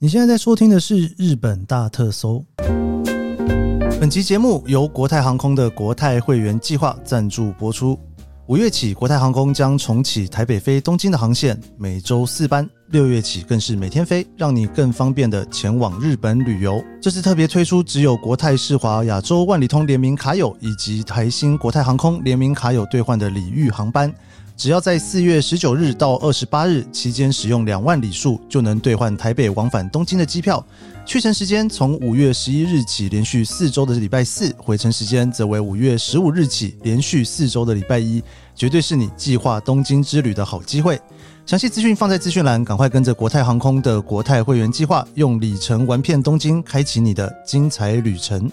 你现在在收听的是日本大特搜。本集节目由国泰航空的国泰会员计划赞助播出。五月起，国泰航空将重启台北飞东京的航线，每周四班。六月起更是每天飞，让你更方便的前往日本旅游。这次特别推出只有国泰世华亚洲万里通联名卡友以及台新国泰航空联名卡友兑换的礼遇航班。只要在四月十九日到二十八日期间使用两万里数，就能兑换台北往返东京的机票。去程时间从五月十一日起连续四周的礼拜四，回程时间则为五月十五日起连续四周的礼拜一，绝对是你计划东京之旅的好机会。详细资讯放在资讯栏，赶快跟着国泰航空的国泰会员计划，用里程玩遍东京，开启你的精彩旅程。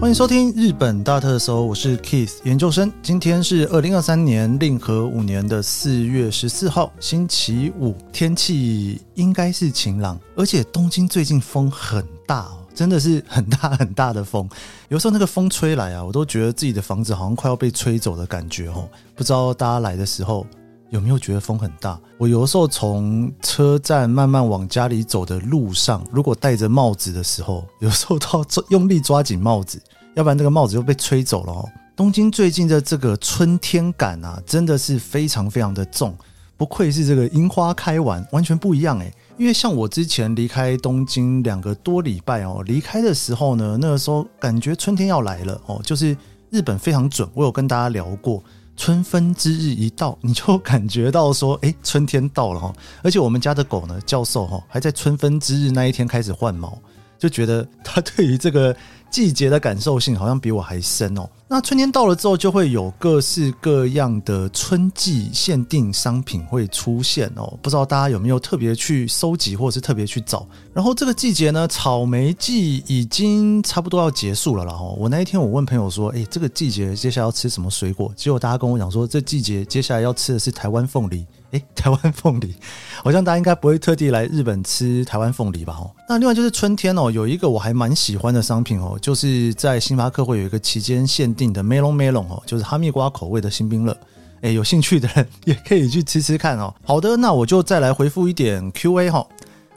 欢迎收听日本大特搜，我是 Keith 研究生。今天是二零二三年令和五年的四月十四号，星期五，天气应该是晴朗，而且东京最近风很大哦，真的是很大很大的风。有时候那个风吹来啊，我都觉得自己的房子好像快要被吹走的感觉哦。不知道大家来的时候有没有觉得风很大？我有的时候从车站慢慢往家里走的路上，如果戴着帽子的时候，有时候都要用力抓紧帽子。要不然那个帽子就被吹走了哦。东京最近的这个春天感啊，真的是非常非常的重，不愧是这个樱花开完，完全不一样诶。因为像我之前离开东京两个多礼拜哦，离开的时候呢，那个时候感觉春天要来了哦，就是日本非常准。我有跟大家聊过，春分之日一到，你就感觉到说，诶，春天到了哈。而且我们家的狗呢，教授哈，还在春分之日那一天开始换毛，就觉得他对于这个。季节的感受性好像比我还深哦。那春天到了之后，就会有各式各样的春季限定商品会出现哦。不知道大家有没有特别去收集，或者是特别去找？然后这个季节呢，草莓季已经差不多要结束了啦。哦，我那一天我问朋友说：“诶，这个季节接下来要吃什么水果？”结果大家跟我讲说，这季节接下来要吃的是台湾凤梨。诶，台湾凤梨，好像大家应该不会特地来日本吃台湾凤梨吧？哦，那另外就是春天哦，有一个我还蛮喜欢的商品哦，就是在星巴克会有一个期间限定的 Melon Melon 哦，就是哈密瓜口味的星冰乐。诶，有兴趣的人也可以去吃吃看哦。好的，那我就再来回复一点 Q&A 哈。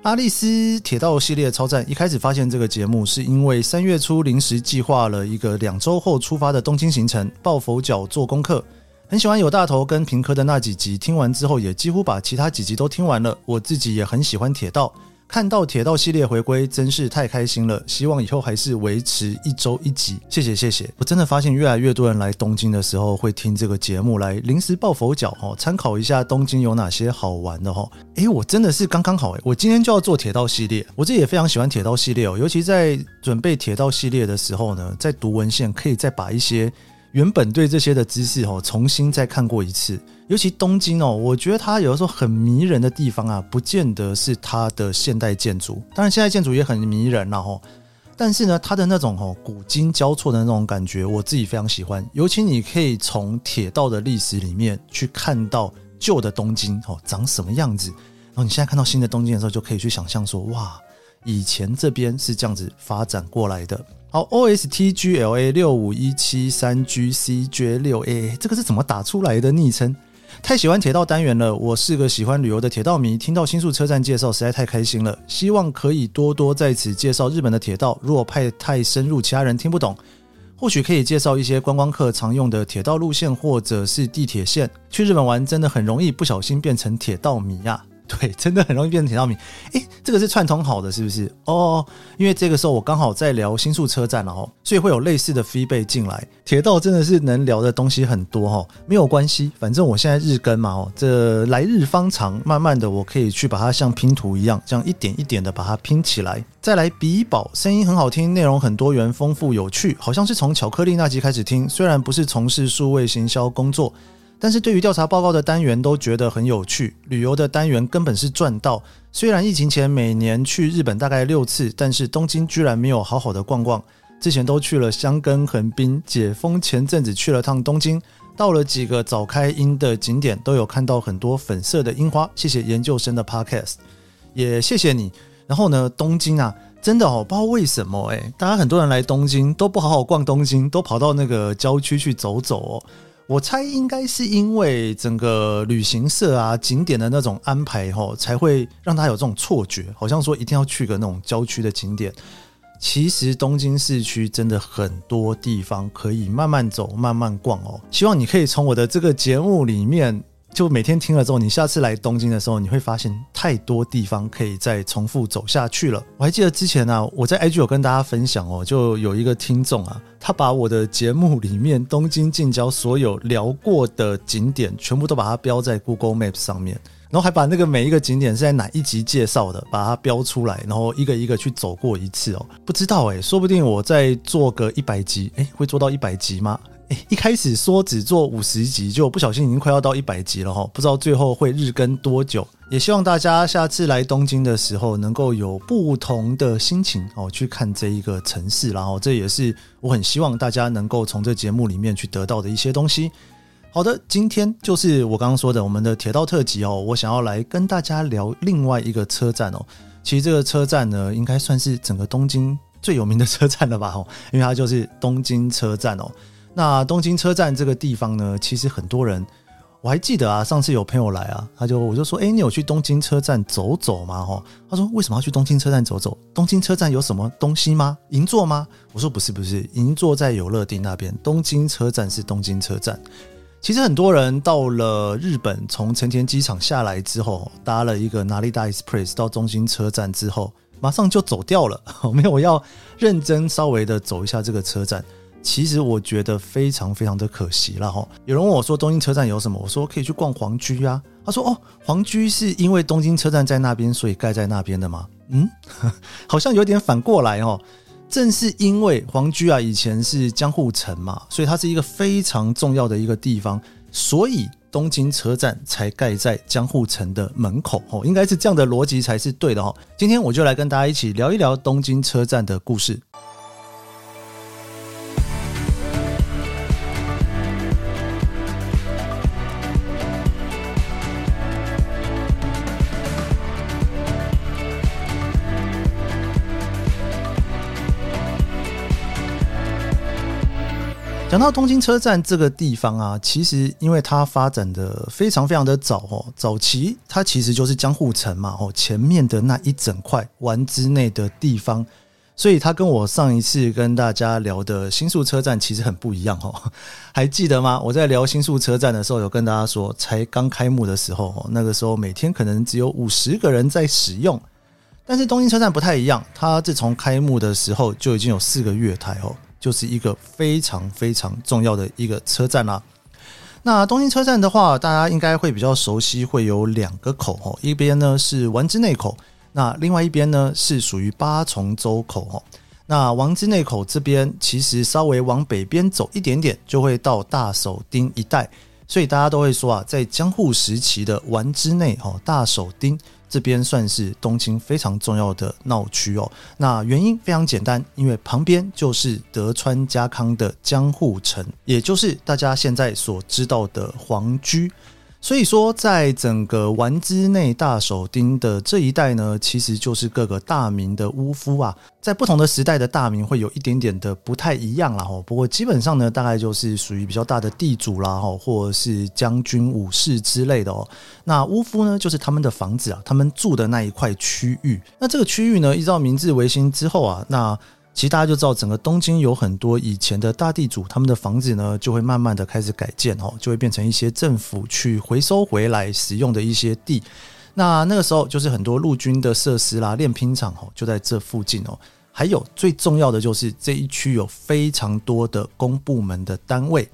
阿丽丝铁道系列超赞，一开始发现这个节目是因为三月初临时计划了一个两周后出发的东京行程，抱佛脚做功课。很喜欢有大头跟平科的那几集，听完之后也几乎把其他几集都听完了。我自己也很喜欢铁道，看到铁道系列回归真是太开心了。希望以后还是维持一周一集，谢谢谢谢。我真的发现越来越多人来东京的时候会听这个节目来临时抱佛脚哦，参考一下东京有哪些好玩的哈。诶，我真的是刚刚好诶，我今天就要做铁道系列，我自己也非常喜欢铁道系列哦，尤其在准备铁道系列的时候呢，在读文献可以再把一些。原本对这些的知识哦，重新再看过一次。尤其东京哦，我觉得它有的时候很迷人的地方啊，不见得是它的现代建筑，当然现代建筑也很迷人啦哈。但是呢，它的那种哦古今交错的那种感觉，我自己非常喜欢。尤其你可以从铁道的历史里面去看到旧的东京哦长什么样子，然后你现在看到新的东京的时候，就可以去想象说，哇，以前这边是这样子发展过来的。好，O S T G L A 六五一七三 G C J 六 A，这个是怎么打出来的昵称？太喜欢铁道单元了，我是个喜欢旅游的铁道迷，听到新宿车站介绍实在太开心了。希望可以多多在此介绍日本的铁道，如果派太深入，其他人听不懂，或许可以介绍一些观光客常用的铁道路线或者是地铁线。去日本玩真的很容易不小心变成铁道迷呀、啊。对，真的很容易变成铁道迷。诶，这个是串通好的，是不是？哦，因为这个时候我刚好在聊新宿车站了哈，所以会有类似的 feedback 进来。铁道真的是能聊的东西很多哈，没有关系，反正我现在日更嘛哦，这来日方长，慢慢的我可以去把它像拼图一样，这样一点一点的把它拼起来。再来比宝，声音很好听，内容很多元、丰富、有趣，好像是从巧克力那集开始听，虽然不是从事数位行销工作。但是对于调查报告的单元都觉得很有趣，旅游的单元根本是赚到。虽然疫情前每年去日本大概六次，但是东京居然没有好好的逛逛。之前都去了箱根、横滨，解封前阵子去了趟东京，到了几个早开樱的景点，都有看到很多粉色的樱花。谢谢研究生的 Podcast，也谢谢你。然后呢，东京啊，真的哦，不知道为什么诶，大家很多人来东京都不好好逛东京，都跑到那个郊区去走走哦。我猜应该是因为整个旅行社啊景点的那种安排吼，才会让他有这种错觉，好像说一定要去个那种郊区的景点。其实东京市区真的很多地方可以慢慢走、慢慢逛哦。希望你可以从我的这个节目里面，就每天听了之后，你下次来东京的时候，你会发现太多地方可以再重复走下去了。我还记得之前呢、啊，我在 IG 有跟大家分享哦，就有一个听众啊，他把我的节目里面东京近郊所有聊过的景点，全部都把它标在 Google Maps 上面。然后还把那个每一个景点是在哪一集介绍的，把它标出来，然后一个一个去走过一次哦。不知道诶，说不定我再做个一百集，诶，会做到一百集吗？一开始说只做五十集，就不小心已经快要到一百集了哈。不知道最后会日更多久。也希望大家下次来东京的时候，能够有不同的心情哦，去看这一个城市。然后这也是我很希望大家能够从这节目里面去得到的一些东西。好的，今天就是我刚刚说的我们的铁道特辑哦。我想要来跟大家聊另外一个车站哦。其实这个车站呢，应该算是整个东京最有名的车站了吧？哦，因为它就是东京车站哦。那东京车站这个地方呢，其实很多人我还记得啊，上次有朋友来啊，他就我就说，诶，你有去东京车站走走吗？哈，他说为什么要去东京车站走走？东京车站有什么东西吗？银座吗？我说不是不是，银座在有乐町那边，东京车站是东京车站。其实很多人到了日本，从成田机场下来之后，搭了一个 Narita Express 到东京车站之后，马上就走掉了。没有要认真稍微的走一下这个车站。其实我觉得非常非常的可惜了哈。有人问我说东京车站有什么？我说可以去逛皇居啊。他说哦，皇居是因为东京车站在那边，所以盖在那边的吗？嗯，好像有点反过来哦。正是因为皇居啊，以前是江户城嘛，所以它是一个非常重要的一个地方，所以东京车站才盖在江户城的门口哦，应该是这样的逻辑才是对的哦。今天我就来跟大家一起聊一聊东京车站的故事。讲到东京车站这个地方啊，其实因为它发展的非常非常的早哦，早期它其实就是江户城嘛哦，前面的那一整块丸之内的地方，所以它跟我上一次跟大家聊的新宿车站其实很不一样哦。还记得吗？我在聊新宿车站的时候，有跟大家说，才刚开幕的时候，那个时候每天可能只有五十个人在使用，但是东京车站不太一样，它自从开幕的时候就已经有四个月台哦。就是一个非常非常重要的一个车站啦。那东京车站的话，大家应该会比较熟悉，会有两个口哦，一边呢是丸之内口，那另外一边呢是属于八重洲口哦。那丸之内口这边其实稍微往北边走一点点，就会到大手町一带，所以大家都会说啊，在江户时期的丸之内哦，大手町。这边算是东京非常重要的闹区哦。那原因非常简单，因为旁边就是德川家康的江户城，也就是大家现在所知道的皇居。所以说，在整个丸之内大手町的这一带呢，其实就是各个大名的屋夫啊，在不同的时代的大名会有一点点的不太一样啦。不过基本上呢，大概就是属于比较大的地主啦，或者是将军、武士之类的哦。那屋夫呢，就是他们的房子啊，他们住的那一块区域。那这个区域呢，依照明治维新之后啊，那其实大家就知道，整个东京有很多以前的大地主，他们的房子呢，就会慢慢的开始改建哦，就会变成一些政府去回收回来使用的一些地。那那个时候就是很多陆军的设施啦、练兵场哦，就在这附近哦。还有最重要的就是这一区有非常多的公部门的单位。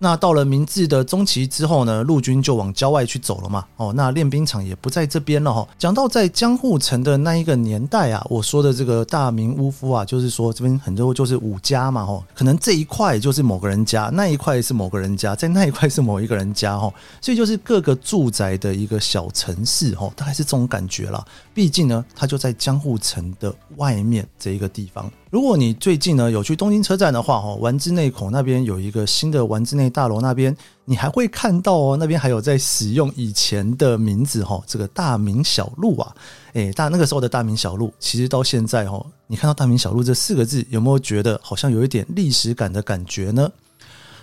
那到了明治的中期之后呢，陆军就往郊外去走了嘛。哦，那练兵场也不在这边了哈。讲到在江户城的那一个年代啊，我说的这个大名屋夫啊，就是说这边很多就是武家嘛，哦，可能这一块就是某个人家，那一块是某个人家，在那一块是某一个人家，哈，所以就是各个住宅的一个小城市，哈，大概是这种感觉啦。毕竟呢，它就在江户城的外面这一个地方。如果你最近呢有去东京车站的话，哈，丸之内口那边有一个新的丸之内大楼，那边你还会看到哦，那边还有在使用以前的名字，哈，这个大名小路啊，诶，大那个时候的大名小路，其实到现在，哦，你看到大名小路这四个字，有没有觉得好像有一点历史感的感觉呢？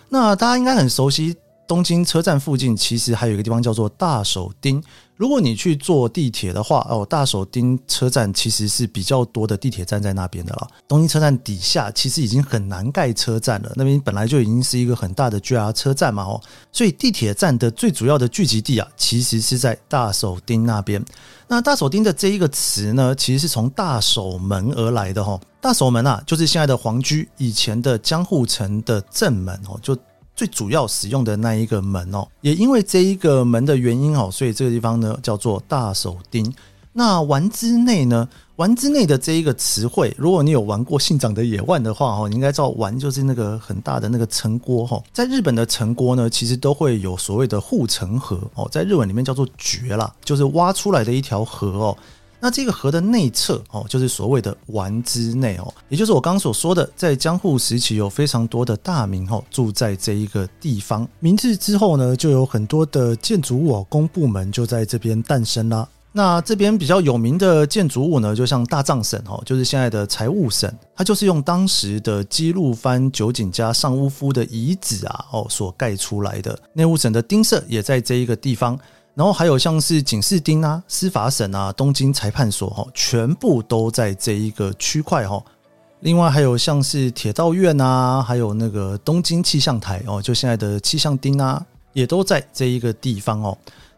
那大家应该很熟悉东京车站附近其实还有一个地方叫做大手町。如果你去坐地铁的话，哦，大手町车站其实是比较多的地铁站在那边的了。东京车站底下其实已经很难盖车站了，那边本来就已经是一个很大的 JR 车站嘛，哦，所以地铁站的最主要的聚集地啊，其实是在大手町那边。那大手町的这一个词呢，其实是从大守门而来的，哈。大守门啊，就是现在的皇居以前的江户城的正门，哦，就。最主要使用的那一个门哦，也因为这一个门的原因哦，所以这个地方呢叫做大手町。那丸之内呢，丸之内的这一个词汇，如果你有玩过信长的野望的话哦，你应该知道丸就是那个很大的那个城郭哈。在日本的城郭呢，其实都会有所谓的护城河哦，在日文里面叫做绝啦，就是挖出来的一条河哦。那这个河的内侧哦，就是所谓的丸之内哦，也就是我刚所说的，在江户时期有非常多的大名哦住在这一个地方。明治之后呢，就有很多的建筑物哦，公部门就在这边诞生啦。那这边比较有名的建筑物呢，就像大藏省哦，就是现在的财务省，它就是用当时的基路藩酒井家上屋夫的遗址啊哦所盖出来的。内务省的丁社也在这一个地方。然后还有像是警视厅啊、司法省啊、东京裁判所哈，全部都在这一个区块哈。另外还有像是铁道院啊，还有那个东京气象台哦，就现在的气象厅啊，也都在这一个地方哦。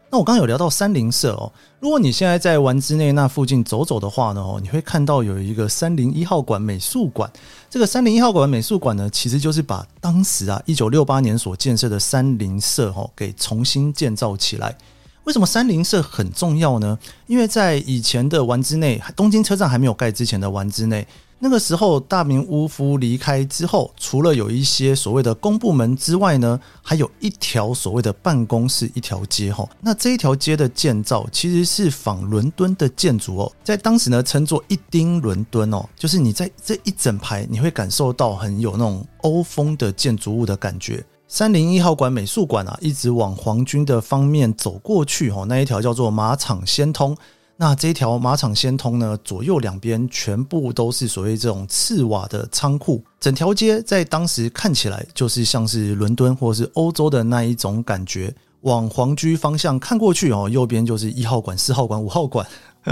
那我刚刚有聊到三菱社哦，如果你现在在丸之内那附近走走的话呢，哦，你会看到有一个三菱一号馆美术馆。这个三菱一号馆美术馆呢，其实就是把当时啊一九六八年所建设的三菱社哦给重新建造起来。为什么三菱社很重要呢？因为在以前的丸之内，东京车站还没有盖之前的丸之内，那个时候大名屋夫离开之后，除了有一些所谓的公部门之外呢，还有一条所谓的办公室一条街哈。那这一条街的建造其实是仿伦敦的建筑哦，在当时呢称作一丁伦敦哦，就是你在这一整排你会感受到很有那种欧风的建筑物的感觉。三零一号馆美术馆啊，一直往皇军的方面走过去，哦，那一条叫做马场先通。那这一条马场先通呢，左右两边全部都是所谓这种赤瓦的仓库，整条街在当时看起来就是像是伦敦或是欧洲的那一种感觉。往皇居方向看过去哦，右边就是一号馆、四号馆、五号馆。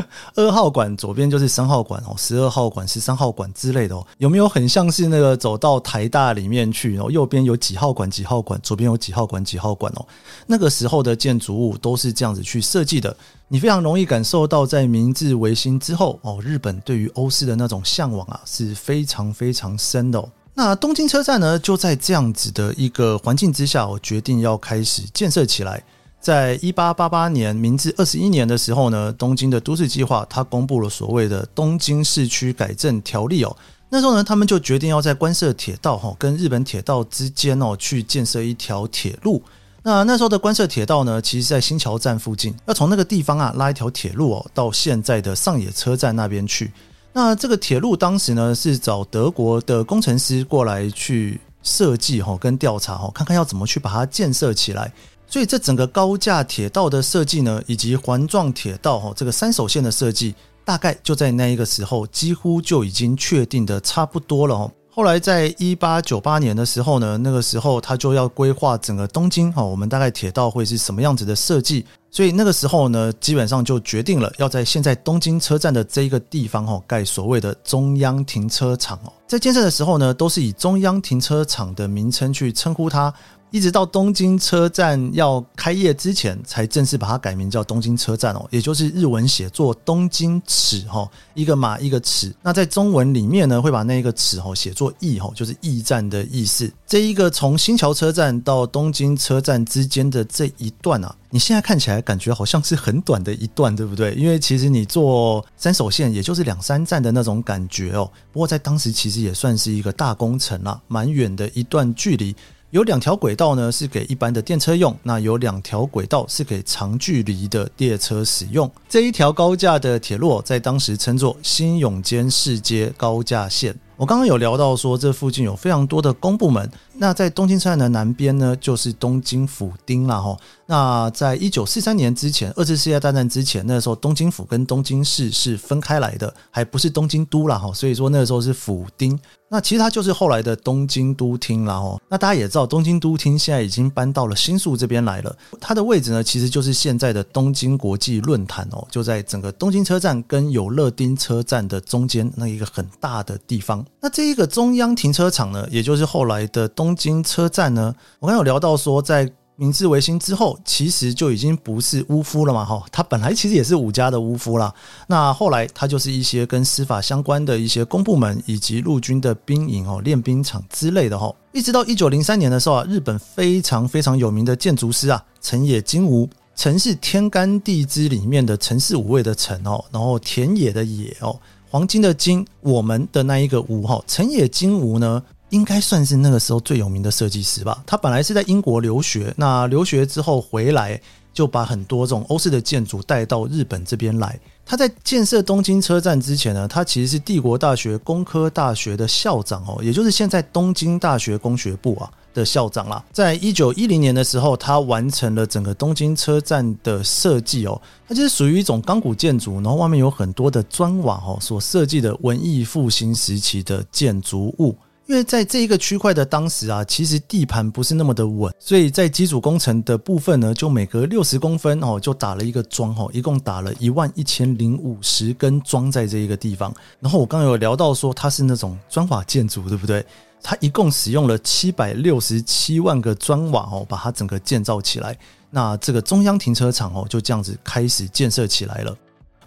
二号馆左边就是三号馆哦，十二号馆、十三号馆之类的哦，有没有很像是那个走到台大里面去哦？右边有几号馆、几号馆，左边有几号馆、几号馆哦。那个时候的建筑物都是这样子去设计的，你非常容易感受到在明治维新之后哦，日本对于欧式的那种向往啊是非常非常深的哦。那东京车站呢，就在这样子的一个环境之下，我决定要开始建设起来。在一八八八年，明治二十一年的时候呢，东京的都市计划，它公布了所谓的《东京市区改正条例》哦。那时候呢，他们就决定要在关设铁道哈，跟日本铁道之间哦，去建设一条铁路。那那时候的关设铁道呢，其实在新桥站附近，要从那个地方啊拉一条铁路哦，到现在的上野车站那边去。那这个铁路当时呢，是找德国的工程师过来去设计哈，跟调查哈，看看要怎么去把它建设起来。所以这整个高架铁道的设计呢，以及环状铁道哈这个三手线的设计，大概就在那一个时候，几乎就已经确定的差不多了哦。后来在一八九八年的时候呢，那个时候他就要规划整个东京哈，我们大概铁道会是什么样子的设计。所以那个时候呢，基本上就决定了要在现在东京车站的这一个地方哈，盖所谓的中央停车场哦。在建设的时候呢，都是以中央停车场的名称去称呼它。一直到东京车站要开业之前，才正式把它改名叫东京车站哦，也就是日文写作东京尺哈，一个马一个尺。那在中文里面呢，会把那个尺哈写作驿哈，就是驿站的意思。这一个从新桥车站到东京车站之间的这一段啊，你现在看起来感觉好像是很短的一段，对不对？因为其实你坐三手线也就是两三站的那种感觉哦。不过在当时其实也算是一个大工程啦，蛮远的一段距离。有两条轨道呢，是给一般的电车用；那有两条轨道是给长距离的列车使用。这一条高架的铁路在当时称作新永间市街高架线。我刚刚有聊到说，这附近有非常多的公部门，那在东京车站的南边呢，就是东京府町了哈。那在一九四三年之前，二次世界大战之前，那个时候东京府跟东京市是分开来的，还不是东京都了哈。所以说那个时候是府町。那其实它就是后来的东京都厅了哈。那大家也知道，东京都厅现在已经搬到了新宿这边来了。它的位置呢，其实就是现在的东京国际论坛哦，就在整个东京车站跟有乐町车站的中间那一个很大的地方。那这一个中央停车场呢，也就是后来的东东京车站呢，我刚有聊到说在。明治维新之后，其实就已经不是屋夫了嘛，哈，他本来其实也是武家的屋夫啦。那后来他就是一些跟司法相关的一些公部门以及陆军的兵营哦、练兵场之类的哈。一直到一九零三年的时候啊，日本非常非常有名的建筑师啊，成野金吾，成是天干地支里面的成事五位的成哦，然后田野的野哦，黄金的金，我们的那一个吴哈，成野金吾呢。应该算是那个时候最有名的设计师吧。他本来是在英国留学，那留学之后回来，就把很多这种欧式的建筑带到日本这边来。他在建设东京车站之前呢，他其实是帝国大学工科大学的校长哦，也就是现在东京大学工学部啊的校长啦。在一九一零年的时候，他完成了整个东京车站的设计哦，它就是属于一种钢骨建筑，然后外面有很多的砖瓦哦，所设计的文艺复兴时期的建筑物。因为在这一个区块的当时啊，其实地盘不是那么的稳，所以在基础工程的部分呢，就每隔六十公分哦，就打了一个桩哦，一共打了一万一千零五十根桩在这一个地方。然后我刚刚有聊到说它是那种砖瓦建筑，对不对？它一共使用了七百六十七万个砖瓦哦，把它整个建造起来。那这个中央停车场哦，就这样子开始建设起来了。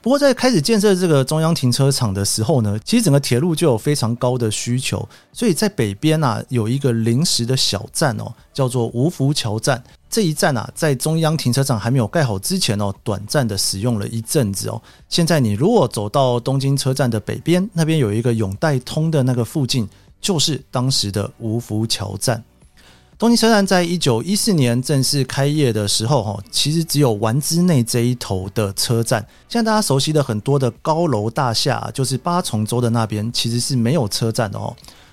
不过在开始建设这个中央停车场的时候呢，其实整个铁路就有非常高的需求，所以在北边啊有一个临时的小站哦，叫做吴福桥站。这一站啊，在中央停车场还没有盖好之前哦，短暂的使用了一阵子哦。现在你如果走到东京车站的北边，那边有一个永代通的那个附近，就是当时的吴福桥站。东京车站在一九一四年正式开业的时候，哈，其实只有丸之内这一头的车站。现在大家熟悉的很多的高楼大厦，就是八重洲的那边，其实是没有车站的哦。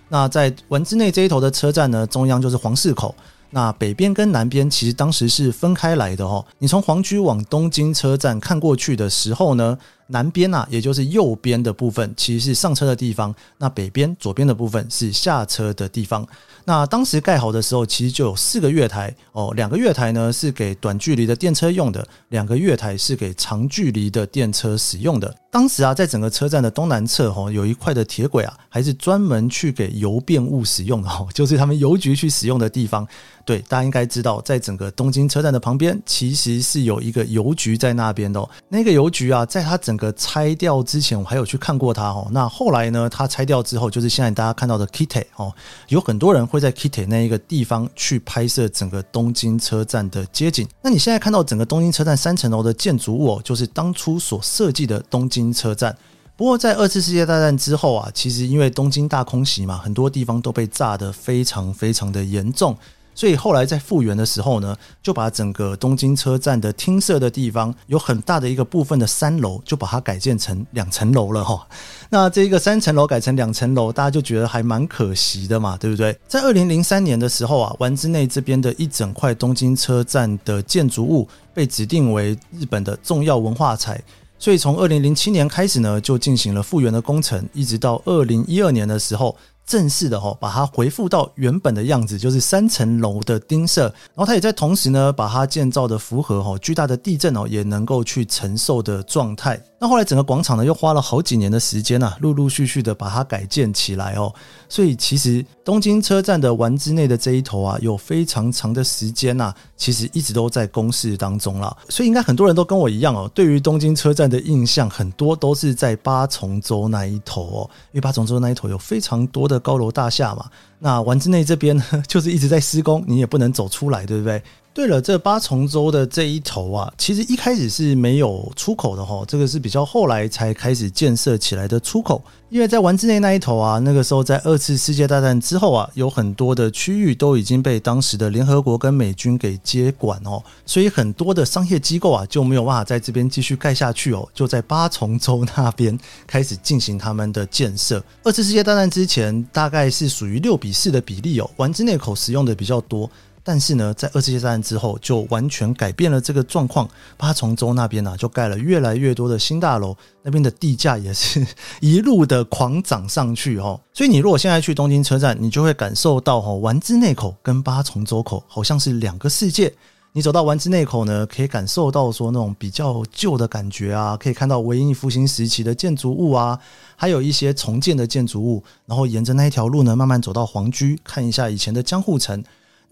那在丸之内这一头的车站呢，中央就是皇室口。那北边跟南边其实当时是分开来的哦。你从皇居往东京车站看过去的时候呢，南边啊，也就是右边的部分，其实是上车的地方；那北边左边的部分是下车的地方。那当时盖好的时候，其实就有四个月台哦，两个月台呢是给短距离的电车用的，两个月台是给长距离的电车使用的。当时啊，在整个车站的东南侧哦，有一块的铁轨啊，还是专门去给邮便物使用的哦，就是他们邮局去使用的地方。对，大家应该知道，在整个东京车站的旁边，其实是有一个邮局在那边的哦。那个邮局啊，在它整个拆掉之前，我还有去看过它哦。那后来呢，它拆掉之后，就是现在大家看到的 Kitte 哦，有很多人会在 Kitte 那一个地方去拍摄整个东京车站的街景。那你现在看到整个东京车站三层楼的建筑物哦，就是当初所设计的东京车站。不过在二次世界大战之后啊，其实因为东京大空袭嘛，很多地方都被炸得非常非常的严重。所以后来在复原的时候呢，就把整个东京车站的厅舍的地方有很大的一个部分的三楼，就把它改建成两层楼了哈。那这个三层楼改成两层楼，大家就觉得还蛮可惜的嘛，对不对？在二零零三年的时候啊，丸之内这边的一整块东京车站的建筑物被指定为日本的重要文化财，所以从二零零七年开始呢，就进行了复原的工程，一直到二零一二年的时候。正式的哈，把它恢复到原本的样子，就是三层楼的钉舍，然后它也在同时呢，把它建造的符合哈巨大的地震哦也能够去承受的状态。那后来整个广场呢，又花了好几年的时间啊，陆陆续续的把它改建起来哦。所以其实东京车站的丸之内的这一头啊，有非常长的时间呐，其实一直都在公示当中了。所以应该很多人都跟我一样哦，对于东京车站的印象很多都是在八重洲那一头哦，因为八重洲那一头有非常多的高楼大厦嘛。那丸之内这边呢，就是一直在施工，你也不能走出来，对不对？对了，这八重洲的这一头啊，其实一开始是没有出口的哈，这个是比较后来才开始建设起来的出口。因为在丸之内那一头啊，那个时候在二次世界大战之后啊，有很多的区域都已经被当时的联合国跟美军给接管哦，所以很多的商业机构啊就没有办法在这边继续盖下去哦，就在八重洲那边开始进行他们的建设。二次世界大战之前，大概是属于六比四的比例哦，丸之内口使用的比较多。但是呢，在二次世界大战之后，就完全改变了这个状况。八重洲那边呢、啊，就盖了越来越多的新大楼，那边的地价也是一路的狂涨上去哦。所以你如果现在去东京车站，你就会感受到哦，丸之内口跟八重洲口好像是两个世界。你走到丸之内口呢，可以感受到说那种比较旧的感觉啊，可以看到文艺复兴时期的建筑物啊，还有一些重建的建筑物。然后沿着那一条路呢，慢慢走到皇居，看一下以前的江户城。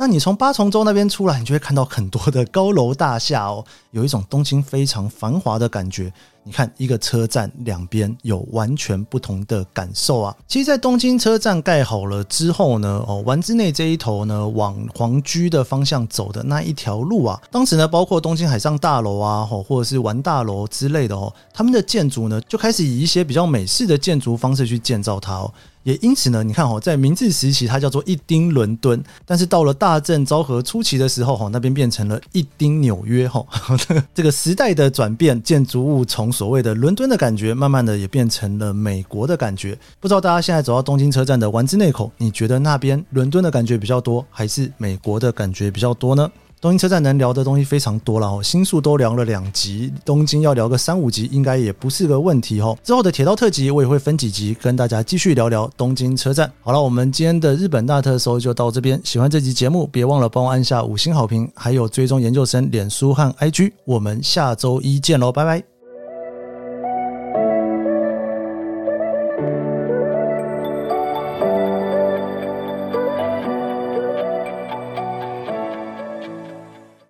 那你从八重洲那边出来，你就会看到很多的高楼大厦哦，有一种东京非常繁华的感觉。你看，一个车站两边有完全不同的感受啊。其实，在东京车站盖好了之后呢，哦，丸之内这一头呢，往皇居的方向走的那一条路啊，当时呢，包括东京海上大楼啊，或者是丸大楼之类的哦，他们的建筑呢，就开始以一些比较美式的建筑方式去建造它哦。也因此呢，你看哈，在明治时期它叫做一丁伦敦，但是到了大正昭和初期的时候哈，那边变成了一丁纽约哈。这个时代的转变，建筑物从所谓的伦敦的感觉，慢慢的也变成了美国的感觉。不知道大家现在走到东京车站的丸之内口，你觉得那边伦敦的感觉比较多，还是美国的感觉比较多呢？东京车站能聊的东西非常多了哦，新宿都聊了两集，东京要聊个三五集应该也不是个问题哦。之后的铁道特辑我也会分几集跟大家继续聊聊东京车站。好了，我们今天的日本大特搜就到这边。喜欢这集节目，别忘了帮我按下五星好评，还有追踪研究生脸书和 IG。我们下周一见喽，拜拜。